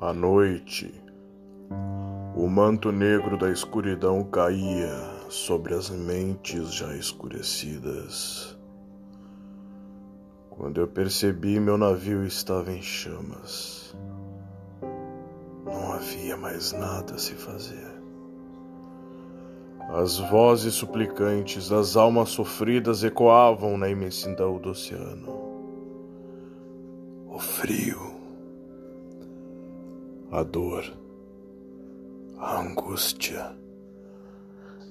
À noite, o manto negro da escuridão caía sobre as mentes já escurecidas. Quando eu percebi, meu navio estava em chamas. Não havia mais nada a se fazer. As vozes suplicantes das almas sofridas ecoavam na imensidão do oceano. O frio a dor, a angústia.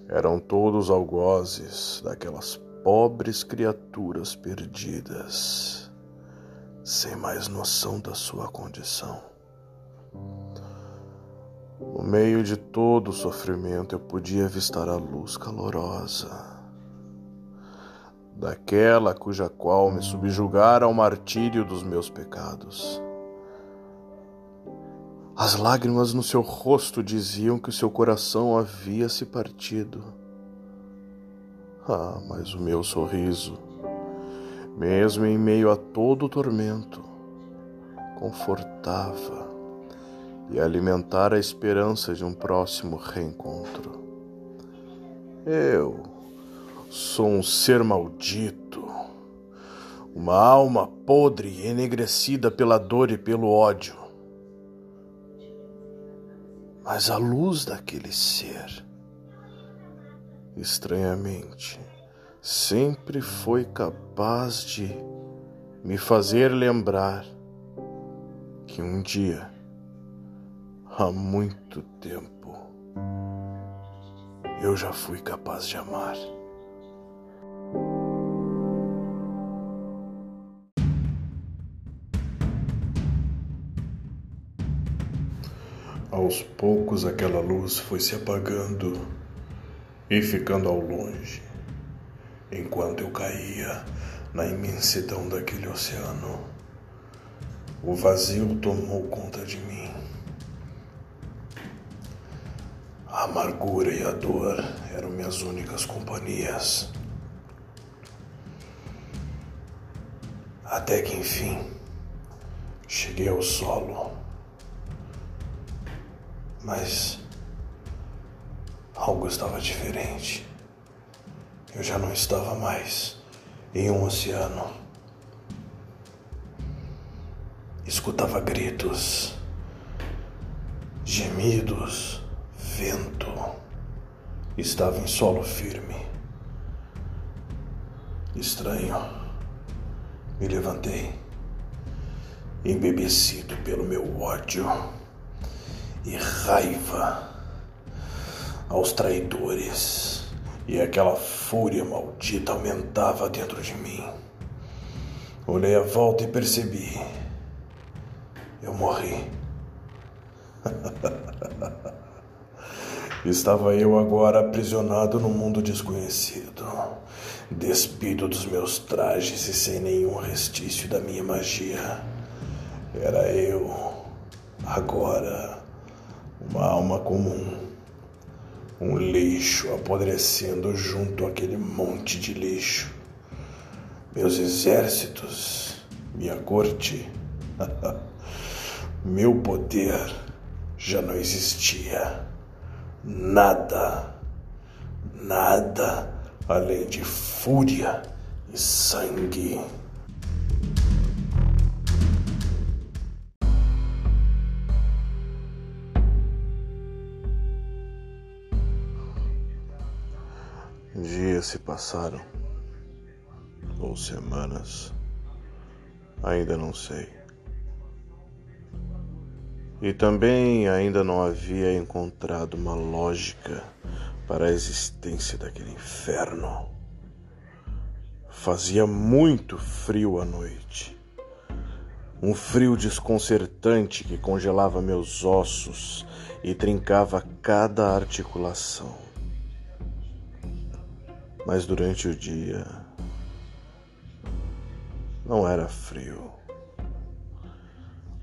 Eram todos algozes daquelas pobres criaturas perdidas, sem mais noção da sua condição. No meio de todo o sofrimento, eu podia avistar a luz calorosa daquela cuja qual me subjugara ao martírio dos meus pecados. As lágrimas no seu rosto diziam que o seu coração havia se partido. Ah, mas o meu sorriso, mesmo em meio a todo o tormento, confortava e alimentara a esperança de um próximo reencontro. Eu sou um ser maldito, uma alma podre enegrecida pela dor e pelo ódio mas a luz daquele ser, estranhamente, sempre foi capaz de me fazer lembrar que um dia, há muito tempo, eu já fui capaz de amar. Aos poucos aquela luz foi se apagando e ficando ao longe, enquanto eu caía na imensidão daquele oceano. O vazio tomou conta de mim. Amargura e a dor eram minhas únicas companhias. Até que enfim cheguei ao solo mas algo estava diferente. Eu já não estava mais em um oceano. Escutava gritos, gemidos, vento. Estava em solo firme. Estranho. Me levantei, embebecido pelo meu ódio e raiva aos traidores, e aquela fúria maldita aumentava dentro de mim. Olhei à volta e percebi. Eu morri. Estava eu agora aprisionado no mundo desconhecido, despido dos meus trajes e sem nenhum restício da minha magia. Era eu, agora uma alma comum, um lixo apodrecendo junto àquele monte de lixo. Meus exércitos, minha corte, meu poder já não existia. Nada, nada além de fúria e sangue. Dias se passaram, ou semanas, ainda não sei. E também ainda não havia encontrado uma lógica para a existência daquele inferno. Fazia muito frio à noite. Um frio desconcertante que congelava meus ossos e trincava cada articulação mas durante o dia não era frio.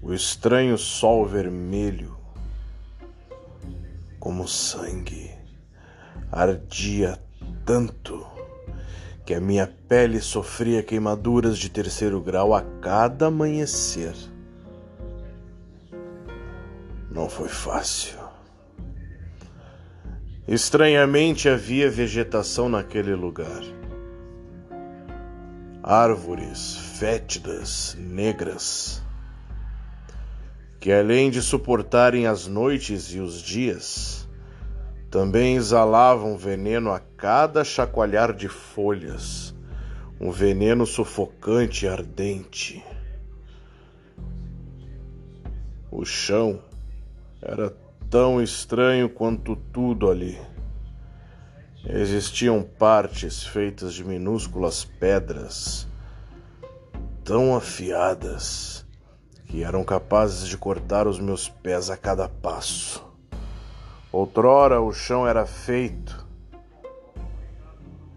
O estranho sol vermelho, como sangue, ardia tanto que a minha pele sofria queimaduras de terceiro grau a cada amanhecer. Não foi fácil. Estranhamente havia vegetação naquele lugar. Árvores fétidas, negras, que além de suportarem as noites e os dias, também exalavam veneno a cada chacoalhar de folhas, um veneno sufocante e ardente. O chão era tão estranho quanto tudo ali. Existiam partes feitas de minúsculas pedras, tão afiadas que eram capazes de cortar os meus pés a cada passo. Outrora o chão era feito.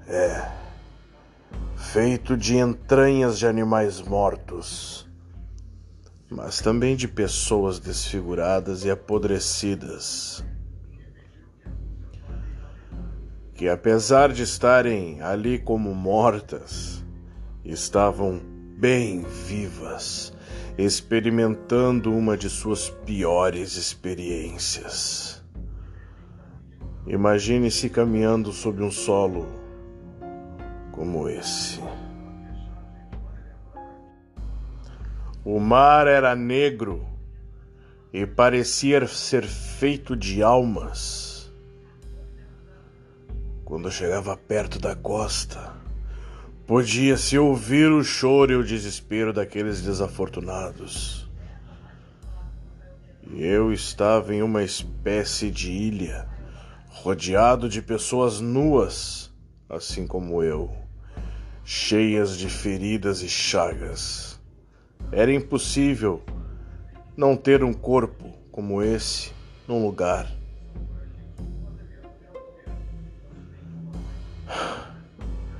É. Feito de entranhas de animais mortos, mas também de pessoas desfiguradas e apodrecidas. Que apesar de estarem ali como mortas, estavam bem vivas experimentando uma de suas piores experiências. Imagine-se caminhando sobre um solo como esse. O mar era negro e parecia ser feito de almas. Quando chegava perto da costa, Podia-se ouvir o choro e o desespero daqueles desafortunados. E eu estava em uma espécie de ilha, rodeado de pessoas nuas, assim como eu, cheias de feridas e chagas. Era impossível não ter um corpo como esse num lugar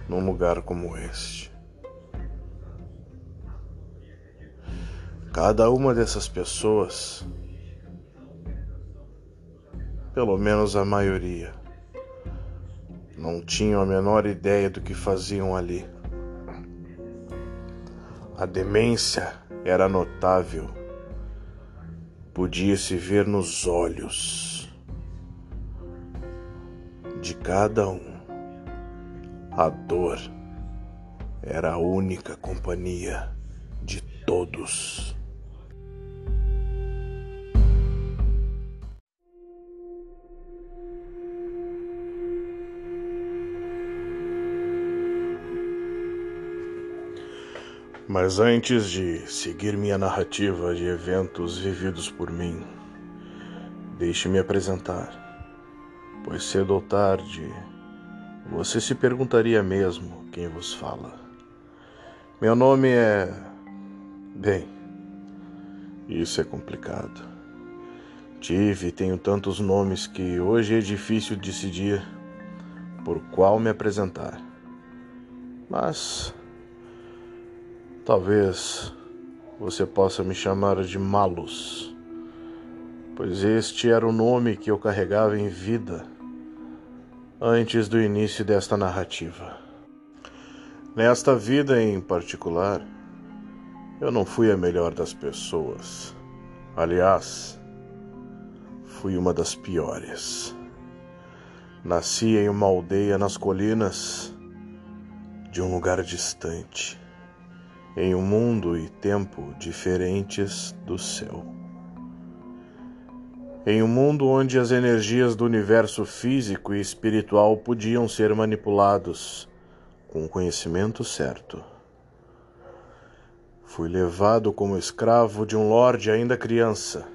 num lugar como este. Cada uma dessas pessoas, pelo menos a maioria, não tinham a menor ideia do que faziam ali. A demência era notável. Podia-se ver nos olhos de cada um. A dor era a única companhia de todos. Mas antes de seguir minha narrativa de eventos vividos por mim, deixe-me apresentar, pois cedo ou tarde você se perguntaria mesmo quem vos fala. Meu nome é. Bem, isso é complicado. Tive e tenho tantos nomes que hoje é difícil decidir por qual me apresentar. Mas. Talvez você possa me chamar de Malus, pois este era o nome que eu carregava em vida antes do início desta narrativa. Nesta vida em particular, eu não fui a melhor das pessoas. Aliás, fui uma das piores. Nasci em uma aldeia nas colinas de um lugar distante, em um mundo e tempo diferentes do seu. Em um mundo onde as energias do universo físico e espiritual podiam ser manipulados com o conhecimento certo. Fui levado como escravo de um lorde ainda criança.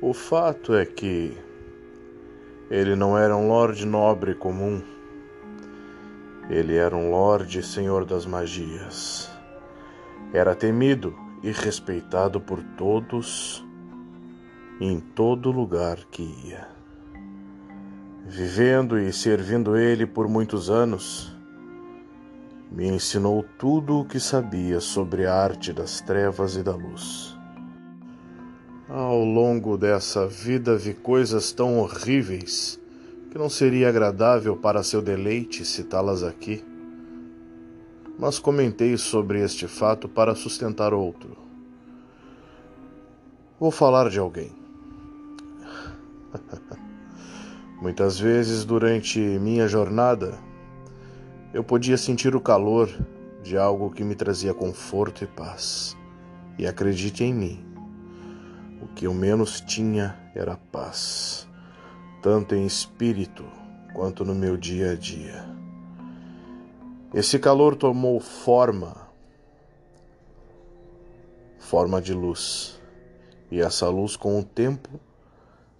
O fato é que ele não era um lorde nobre comum. Ele era um lorde senhor das magias. Era temido e respeitado por todos em todo lugar que ia. Vivendo e servindo ele por muitos anos, me ensinou tudo o que sabia sobre a arte das trevas e da luz. Ao longo dessa vida vi coisas tão horríveis que não seria agradável para seu deleite citá-las aqui, mas comentei sobre este fato para sustentar outro. Vou falar de alguém. Muitas vezes durante minha jornada, eu podia sentir o calor de algo que me trazia conforto e paz. E acredite em mim, o que eu menos tinha era paz, tanto em espírito quanto no meu dia a dia. Esse calor tomou forma, forma de luz, e essa luz, com o tempo,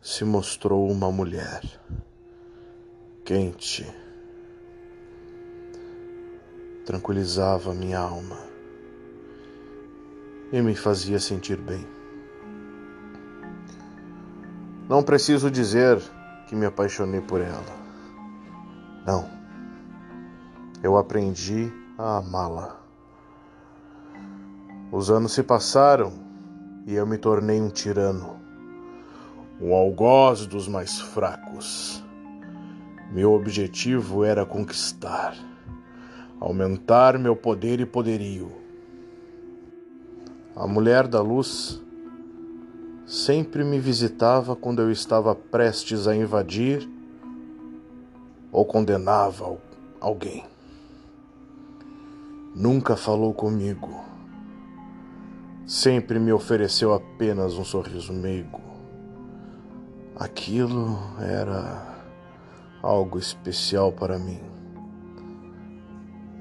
se mostrou uma mulher, quente, tranquilizava minha alma e me fazia sentir bem. Não preciso dizer que me apaixonei por ela. Não. Eu aprendi a amá-la. Os anos se passaram e eu me tornei um tirano, um algoz dos mais fracos. Meu objetivo era conquistar aumentar meu poder e poderio. A mulher da luz sempre me visitava quando eu estava prestes a invadir ou condenava alguém. Nunca falou comigo. Sempre me ofereceu apenas um sorriso meigo. Aquilo era algo especial para mim.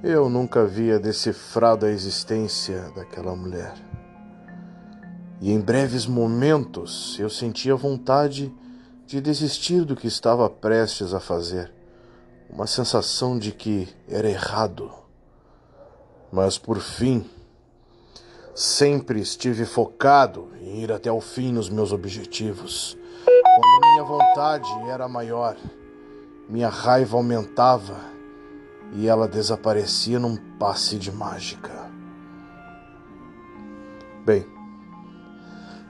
Eu nunca havia decifrado a existência daquela mulher. E em breves momentos eu sentia vontade de desistir do que estava prestes a fazer, uma sensação de que era errado. Mas por fim, sempre estive focado em ir até o fim nos meus objetivos. Quando minha vontade era maior, minha raiva aumentava e ela desaparecia num passe de mágica. Bem,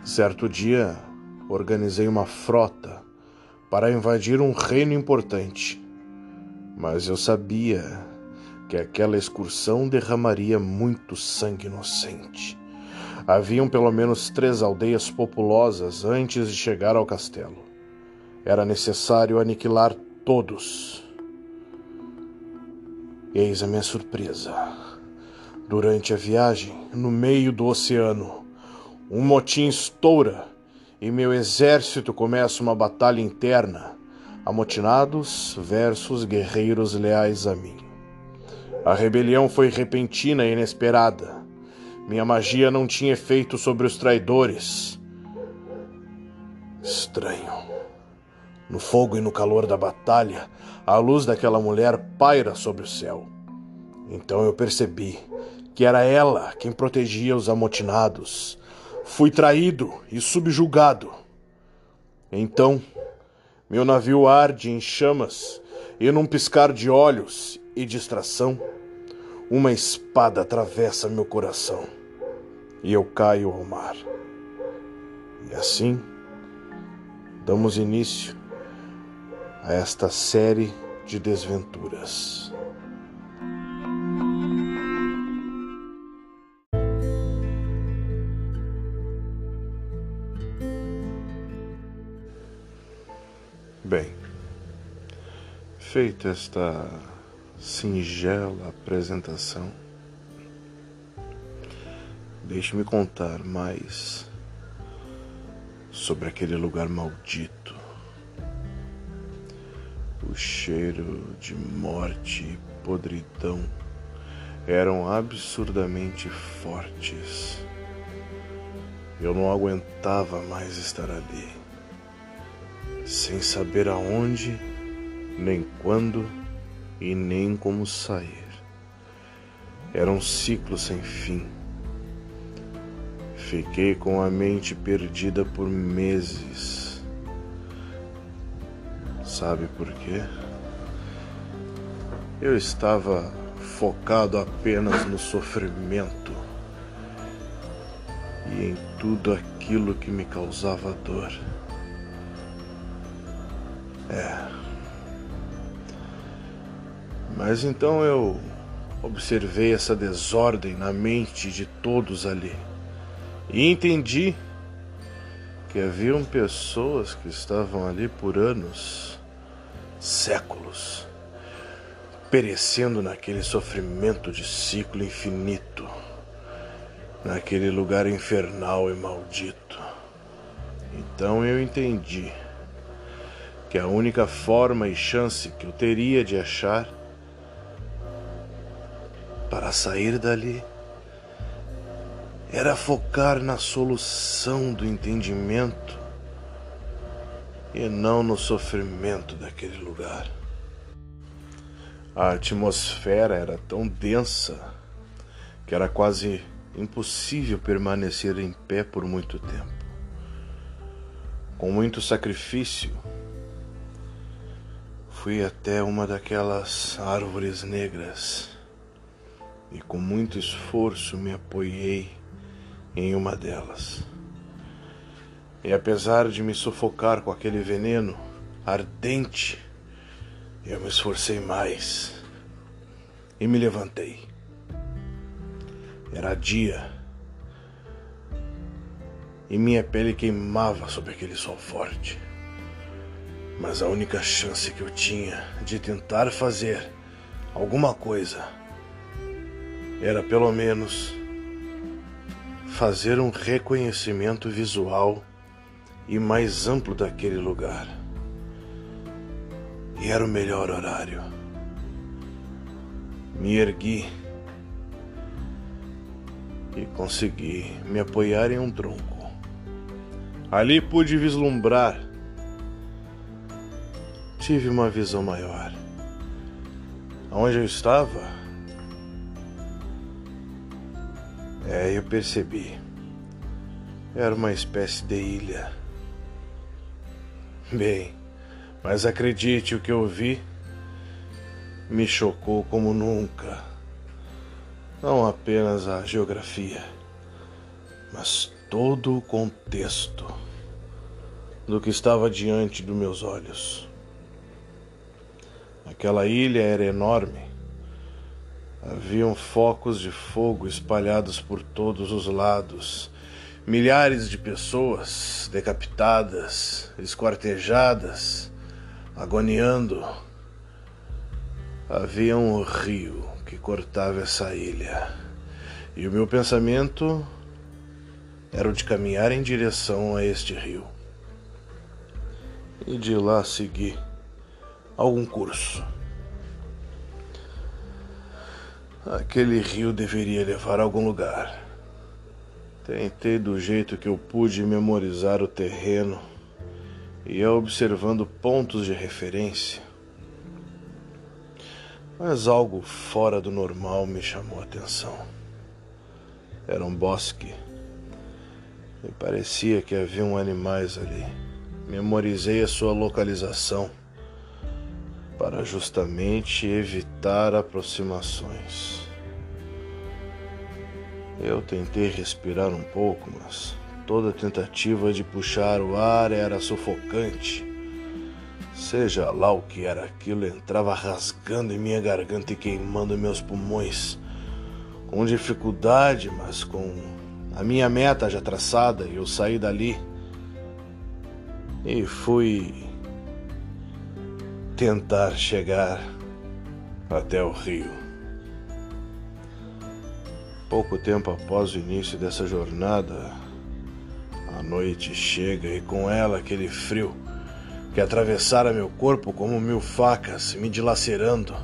certo dia organizei uma frota para invadir um reino importante, mas eu sabia que aquela excursão derramaria muito sangue inocente. Haviam pelo menos três aldeias populosas antes de chegar ao castelo. Era necessário aniquilar todos. Eis a minha surpresa. Durante a viagem, no meio do oceano, um motim estoura e meu exército começa uma batalha interna, amotinados versus guerreiros leais a mim. A rebelião foi repentina e inesperada. Minha magia não tinha efeito sobre os traidores. Estranho. No fogo e no calor da batalha, a luz daquela mulher paira sobre o céu. Então eu percebi que era ela quem protegia os amotinados. Fui traído e subjugado. Então, meu navio arde em chamas e, num piscar de olhos e distração, uma espada atravessa meu coração e eu caio ao mar. E assim, damos início a esta série de desventuras. Bem, feita esta singela apresentação, deixe-me contar mais sobre aquele lugar maldito o cheiro de morte e podridão eram absurdamente fortes. Eu não aguentava mais estar ali, sem saber aonde, nem quando e nem como sair. Era um ciclo sem fim. Fiquei com a mente perdida por meses Sabe por quê? Eu estava focado apenas no sofrimento e em tudo aquilo que me causava dor. É, Mas então eu observei essa desordem na mente de todos ali e entendi que haviam pessoas que estavam ali por anos, séculos, perecendo naquele sofrimento de ciclo infinito, naquele lugar infernal e maldito. Então eu entendi que a única forma e chance que eu teria de achar para sair dali era focar na solução do entendimento e não no sofrimento daquele lugar. A atmosfera era tão densa que era quase impossível permanecer em pé por muito tempo. Com muito sacrifício, fui até uma daquelas árvores negras e com muito esforço me apoiei em uma delas. E apesar de me sufocar com aquele veneno ardente, eu me esforcei mais e me levantei. Era dia e minha pele queimava sob aquele sol forte. Mas a única chance que eu tinha de tentar fazer alguma coisa era pelo menos fazer um reconhecimento visual e mais amplo daquele lugar. E era o melhor horário. Me ergui e consegui me apoiar em um tronco. Ali pude vislumbrar. Tive uma visão maior. Onde eu estava, É, eu percebi. Era uma espécie de ilha. Bem, mas acredite, o que eu vi me chocou como nunca. Não apenas a geografia, mas todo o contexto do que estava diante dos meus olhos. Aquela ilha era enorme Haviam focos de fogo espalhados por todos os lados. Milhares de pessoas decapitadas, esquartejadas, agoniando. Havia um rio que cortava essa ilha. E o meu pensamento era o de caminhar em direção a este rio. E de lá seguir algum curso. Aquele rio deveria levar a algum lugar. Tentei do jeito que eu pude memorizar o terreno e observando pontos de referência. Mas algo fora do normal me chamou a atenção. Era um bosque. E parecia que haviam animais ali. Memorizei a sua localização para justamente evitar aproximações. Eu tentei respirar um pouco, mas toda tentativa de puxar o ar era sufocante. Seja lá o que era aquilo, entrava rasgando em minha garganta e queimando meus pulmões. Com dificuldade, mas com a minha meta já traçada, eu saí dali e fui tentar chegar até o rio. Pouco tempo após o início dessa jornada, a noite chega e com ela aquele frio que atravessara meu corpo como mil facas, me dilacerando.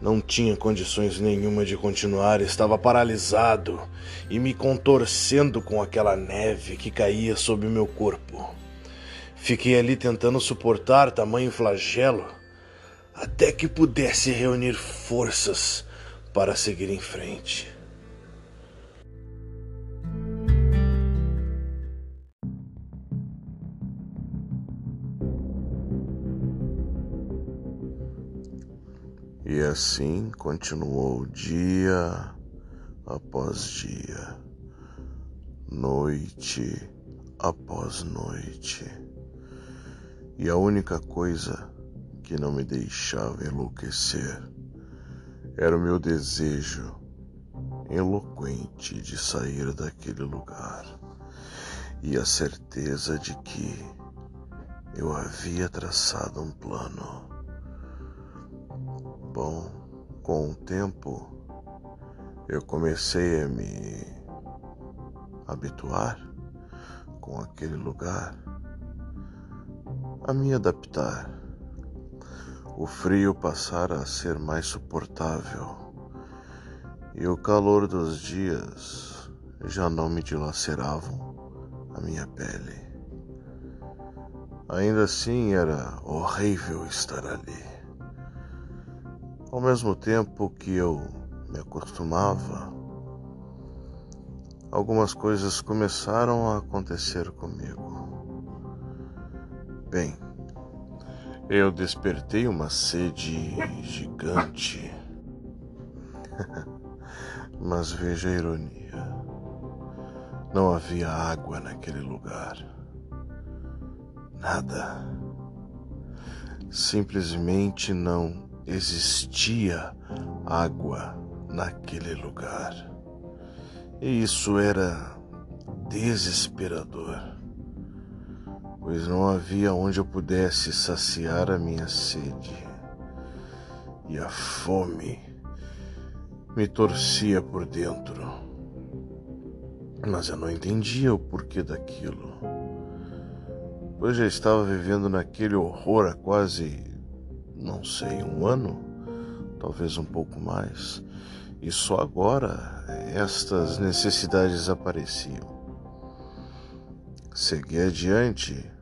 Não tinha condições nenhuma de continuar, estava paralisado e me contorcendo com aquela neve que caía sobre meu corpo. Fiquei ali tentando suportar tamanho flagelo até que pudesse reunir forças para seguir em frente. E assim continuou dia após dia, noite após noite. E a única coisa que não me deixava enlouquecer era o meu desejo eloquente de sair daquele lugar e a certeza de que eu havia traçado um plano. Bom, com o tempo eu comecei a me habituar com aquele lugar, a me adaptar. O frio passara a ser mais suportável e o calor dos dias já não me dilaceravam a minha pele. Ainda assim era horrível estar ali. Ao mesmo tempo que eu me acostumava, algumas coisas começaram a acontecer comigo. Bem, eu despertei uma sede gigante. Mas veja a ironia. Não havia água naquele lugar. Nada. Simplesmente não existia água naquele lugar. E isso era desesperador, pois não havia onde eu pudesse saciar a minha sede. E a fome me torcia por dentro. Mas eu não entendia o porquê daquilo. Pois já estava vivendo naquele horror há quase, não sei, um ano, talvez um pouco mais. E só agora estas necessidades apareciam. Segui adiante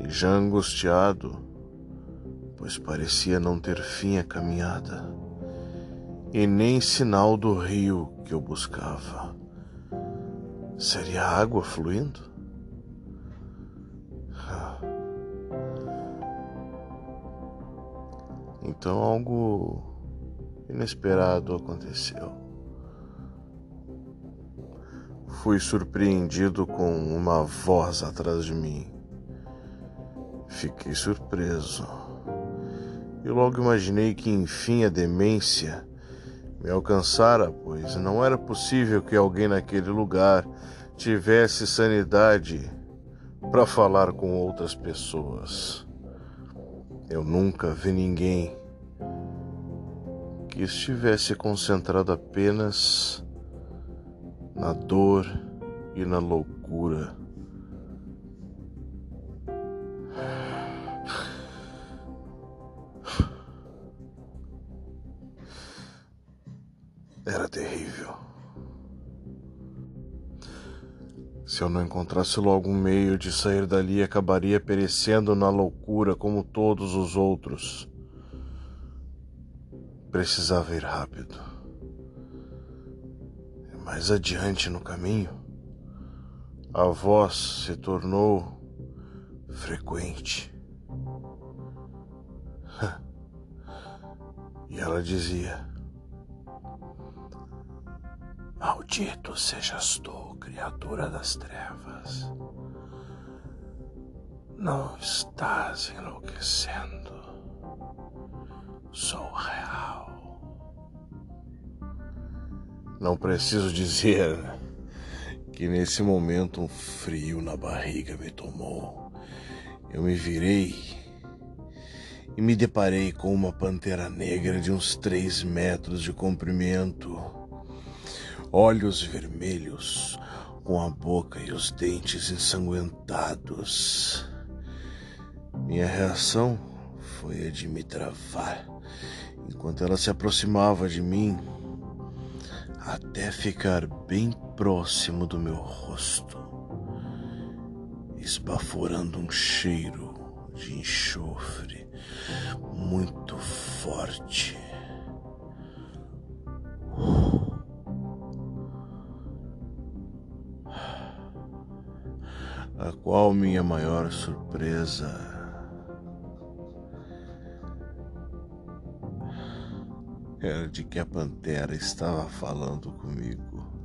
e já angustiado, pois parecia não ter fim a caminhada e nem sinal do rio que eu buscava. Seria água fluindo? Então algo inesperado aconteceu. Fui surpreendido com uma voz atrás de mim. Fiquei surpreso. E logo imaginei que enfim a demência me alcançara, pois não era possível que alguém naquele lugar tivesse sanidade para falar com outras pessoas. Eu nunca vi ninguém que estivesse concentrado apenas na dor e na loucura. Era terrível. Se eu não encontrasse logo um meio de sair dali, acabaria perecendo na loucura como todos os outros. Precisava ir rápido. Mais adiante no caminho, a voz se tornou frequente. E ela dizia: Maldito sejas tu, criatura das trevas. Não estás enlouquecendo. Sou real. Não preciso dizer que nesse momento um frio na barriga me tomou. Eu me virei e me deparei com uma pantera negra de uns três metros de comprimento, olhos vermelhos, com a boca e os dentes ensanguentados. Minha reação foi a de me travar enquanto ela se aproximava de mim até ficar bem próximo do meu rosto, esbaforando um cheiro de enxofre muito forte. A qual minha maior surpresa era de que a pantera estava falando comigo.